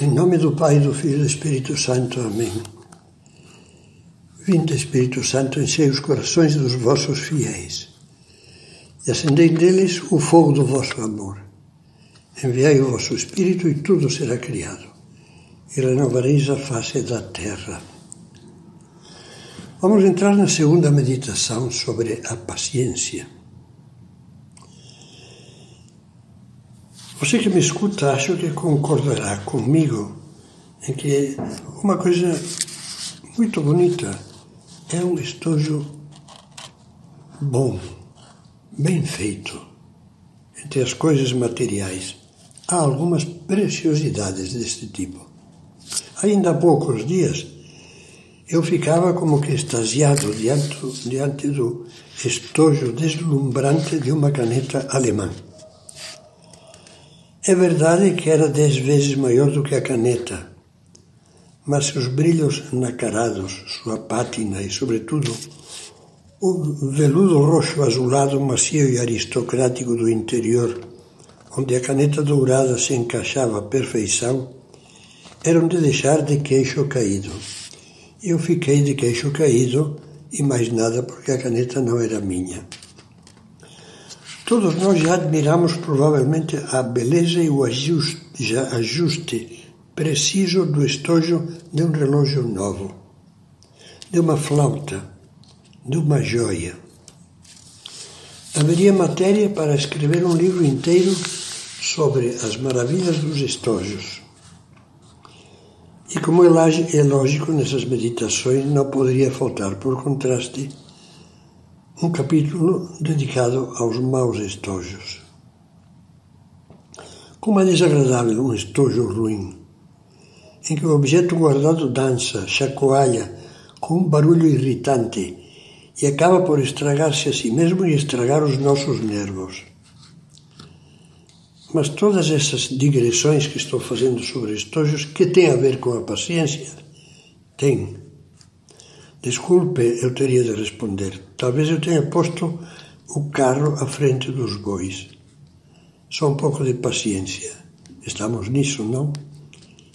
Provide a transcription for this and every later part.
Em nome do Pai, do Filho e do Espírito Santo. Amém. Vinde, Espírito Santo, enchei os corações dos vossos fiéis e acendei neles o fogo do vosso amor. Enviai o vosso Espírito e tudo será criado, e renovareis a face da terra. Vamos entrar na segunda meditação sobre a paciência. Você que me escuta, acho que concordará comigo em que uma coisa muito bonita é um estojo bom, bem feito. Entre as coisas materiais, há algumas preciosidades deste tipo. Ainda há poucos dias, eu ficava como que extasiado diante, diante do estojo deslumbrante de uma caneta alemã. É verdade que era dez vezes maior do que a caneta, mas seus brilhos nacarados, sua pátina e, sobretudo, o veludo roxo azulado macio e aristocrático do interior, onde a caneta dourada se encaixava à perfeição, eram de deixar de queixo caído. Eu fiquei de queixo caído e mais nada porque a caneta não era minha. Todos nós já admiramos provavelmente a beleza e o ajuste, preciso do estojo de um relógio novo, de uma flauta, de uma joia. Haveria matéria para escrever um livro inteiro sobre as maravilhas dos estojos. E como é lógico, nessas meditações não poderia faltar, por contraste, um capítulo dedicado aos maus estojos. Como é desagradável um estojo ruim, em que o objeto guardado dança, chacoalha, com um barulho irritante e acaba por estragar-se a si mesmo e estragar os nossos nervos. Mas todas essas digressões que estou fazendo sobre estojos, que têm a ver com a paciência? Tem. Desculpe, eu teria de responder. Talvez eu tenha posto o carro à frente dos bois. Só um pouco de paciência. Estamos nisso, não?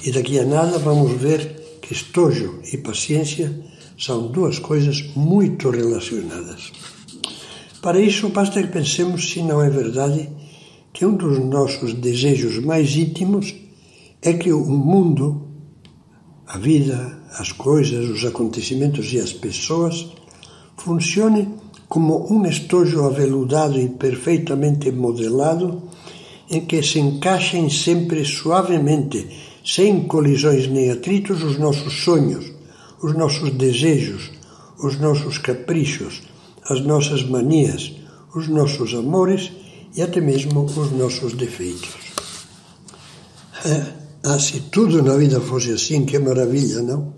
E daqui a nada vamos ver que estojo e paciência são duas coisas muito relacionadas. Para isso, basta que pensemos se não é verdade que um dos nossos desejos mais íntimos é que o mundo, a vida, as coisas, os acontecimentos e as pessoas funcione como um estojo aveludado e perfeitamente modelado em que se encaixem sempre suavemente, sem colisões nem atritos, os nossos sonhos, os nossos desejos, os nossos caprichos, as nossas manias, os nossos amores e até mesmo os nossos defeitos. Ah, se tudo na vida fosse assim, que maravilha, não?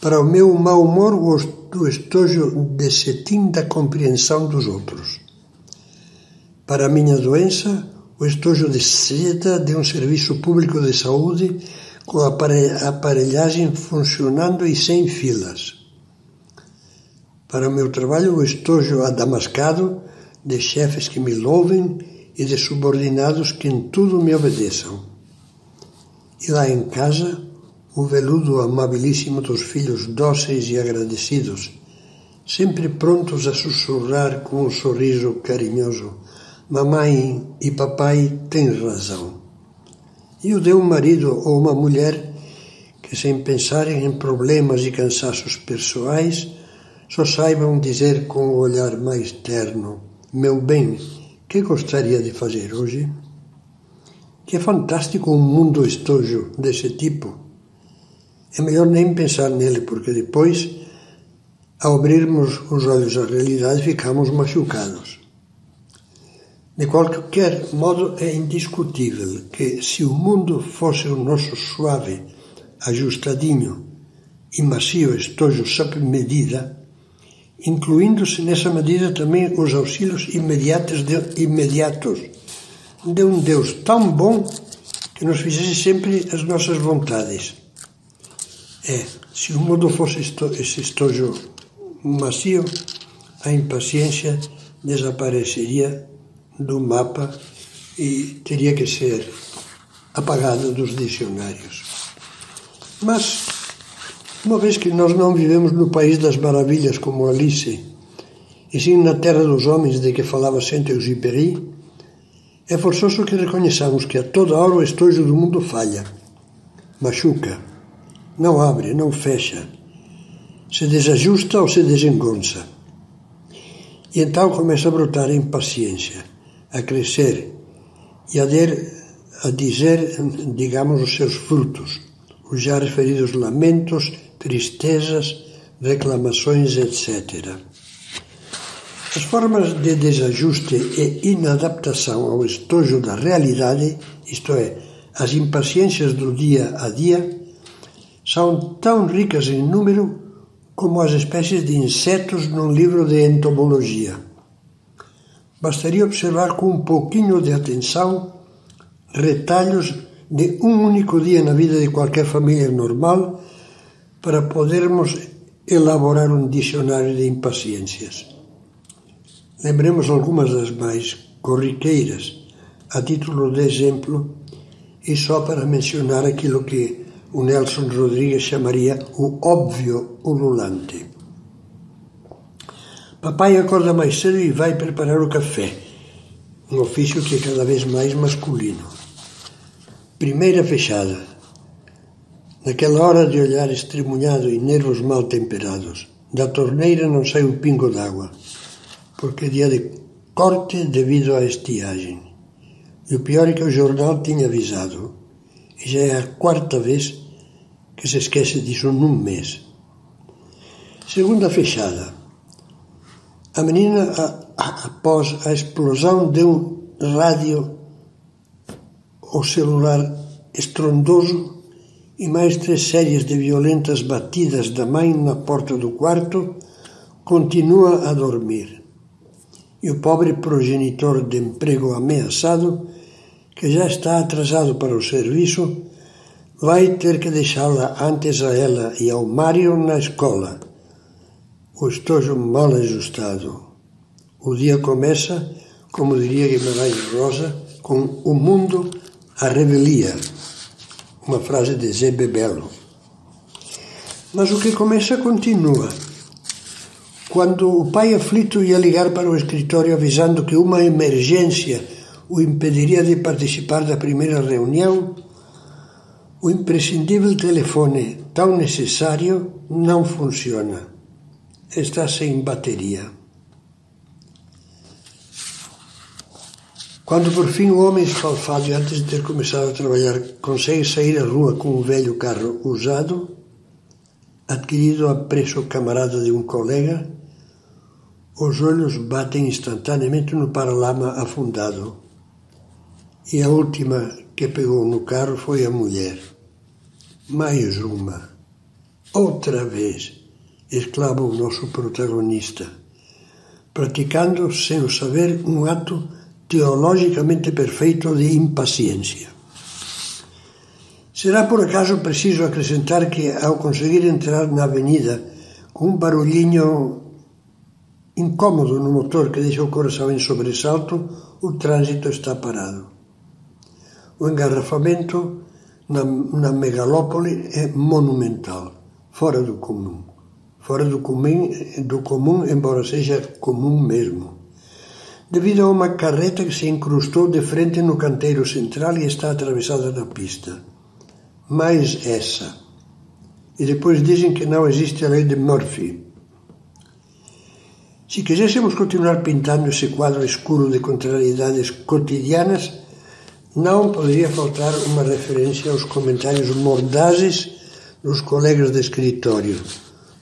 Para o meu mau humor, o estojo de cetim da compreensão dos outros. Para a minha doença, o estojo de seda de um serviço público de saúde com a aparelhagem funcionando e sem filas. Para o meu trabalho, o estojo adamascado de chefes que me louvem e de subordinados que em tudo me obedeçam. E lá em casa, o veludo amabilíssimo dos filhos dóceis e agradecidos, sempre prontos a sussurrar com um sorriso carinhoso: Mamãe e papai têm razão. E o de um marido ou uma mulher que, sem pensarem em problemas e cansaços pessoais, só saibam dizer com o olhar mais terno: Meu bem, que gostaria de fazer hoje? Que é fantástico um mundo estojo desse tipo. É melhor nem pensar nele, porque depois, ao abrirmos os olhos à realidade, ficamos machucados. De qualquer modo, é indiscutível que se o mundo fosse o nosso suave, ajustadinho e macio estojo sob medida, incluindo-se nessa medida também os auxílios imediatos de, imediatos de um Deus tão bom que nos fizesse sempre as nossas vontades. É, se o mundo fosse esto, esse estojo macio, a impaciência desapareceria do mapa e teria que ser apagada dos dicionários. Mas, uma vez que nós não vivemos no país das maravilhas como Alice, e sim na terra dos homens de que falava Saint-Exupéry, é forçoso que reconheçamos que a toda hora o estojo do mundo falha, machuca, não abre, não fecha, se desajusta ou se desengonça. E então começa a brotar a impaciência, a crescer e a, der, a dizer, digamos, os seus frutos, os já referidos lamentos, tristezas, reclamações, etc. As formas de desajuste e inadaptação ao estojo da realidade, isto é, as impaciências do dia a dia, são tão ricas em número como as espécies de insetos num livro de entomologia. Bastaria observar com um pouquinho de atenção retalhos de um único dia na vida de qualquer família normal para podermos elaborar um dicionário de impaciências. Lembremos algumas das mais corriqueiras, a título de exemplo, e só para mencionar aquilo que o Nelson Rodrigues chamaria o óbvio ululante. Papai acorda mais cedo e vai preparar o café, um ofício que é cada vez mais masculino. Primeira fechada. Naquela hora de olhar estremunhado e nervos mal temperados, da torneira não sai um pingo d'água, porque é dia de corte devido à estiagem. E o pior é que o jornal tinha avisado. E já é a quarta vez que se esquece disso num mês. Segunda fechada. A menina, após a explosão de um rádio ou celular estrondoso e mais três séries de violentas batidas da mãe na porta do quarto, continua a dormir. E o pobre progenitor de emprego ameaçado, que já está atrasado para o serviço, vai ter que deixá-la antes a ela e ao Mário na escola. O estojo mal ajustado. O dia começa, como diria Guimarães Rosa, com o mundo a revelia. Uma frase de Zé Bebelo. Mas o que começa continua. Quando o pai aflito ia ligar para o escritório avisando que uma emergência o impediria de participar da primeira reunião, o imprescindível telefone tão necessário não funciona. Está sem bateria. Quando por fim o homem esfalfado, antes de ter começado a trabalhar, consegue sair à rua com um velho carro usado, adquirido a preço camarada de um colega, os olhos batem instantaneamente no paralama afundado. E a última que pegou no carro foi a mulher. Mais uma. Outra vez, exclama o nosso protagonista, praticando, sem o saber, um ato teologicamente perfeito de impaciência. Será por acaso preciso acrescentar que, ao conseguir entrar na avenida com um barulhinho incômodo no motor que deixa o coração em sobressalto, o trânsito está parado. O engarrafamento na, na megalópole é monumental, fora do comum. Fora do comum, do comum, embora seja comum mesmo. Devido a uma carreta que se incrustou de frente no canteiro central e está atravessada na pista. Mais essa. E depois dizem que não existe a lei de Murphy. Se quiséssemos continuar pintando esse quadro escuro de contrariedades cotidianas, não poderia faltar uma referência aos comentários mordazes dos colegas de escritório,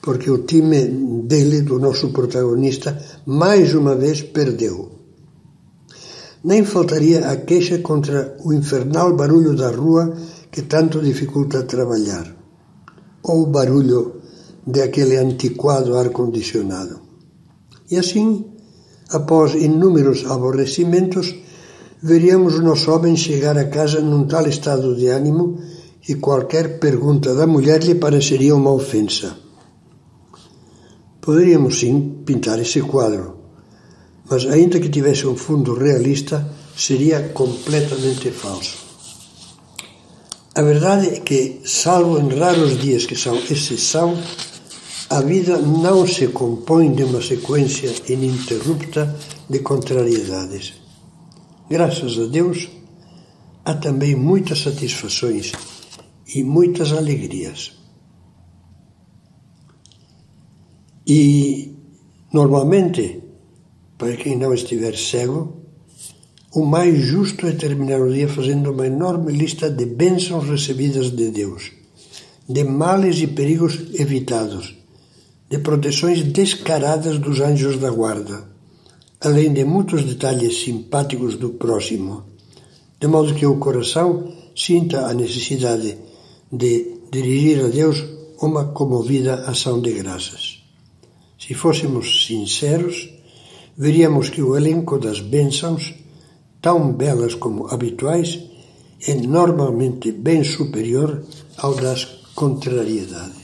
porque o time dele, do nosso protagonista, mais uma vez perdeu. Nem faltaria a queixa contra o infernal barulho da rua que tanto dificulta trabalhar, ou o barulho de aquele antiquado ar-condicionado. E assim, após inúmeros aborrecimentos, veríamos o nosso homem chegar a casa num tal estado de ânimo que qualquer pergunta da mulher lhe pareceria uma ofensa. Poderíamos sim pintar esse quadro, mas ainda que tivesse um fundo realista, seria completamente falso. A verdade é que, salvo em raros dias que são exceção, a vida não se compõe de uma sequência ininterrupta de contrariedades. Graças a Deus, há também muitas satisfações e muitas alegrias. E, normalmente, para quem não estiver cego, o mais justo é terminar o dia fazendo uma enorme lista de bênçãos recebidas de Deus, de males e perigos evitados, de proteções descaradas dos anjos da guarda, além de muitos detalhes simpáticos do próximo, de modo que o coração sinta a necessidade de dirigir a Deus uma comovida ação de graças. Se fôssemos sinceros, veríamos que o elenco das bênçãos tão belas como habituais, é normalmente bem superior ao das contrariedades.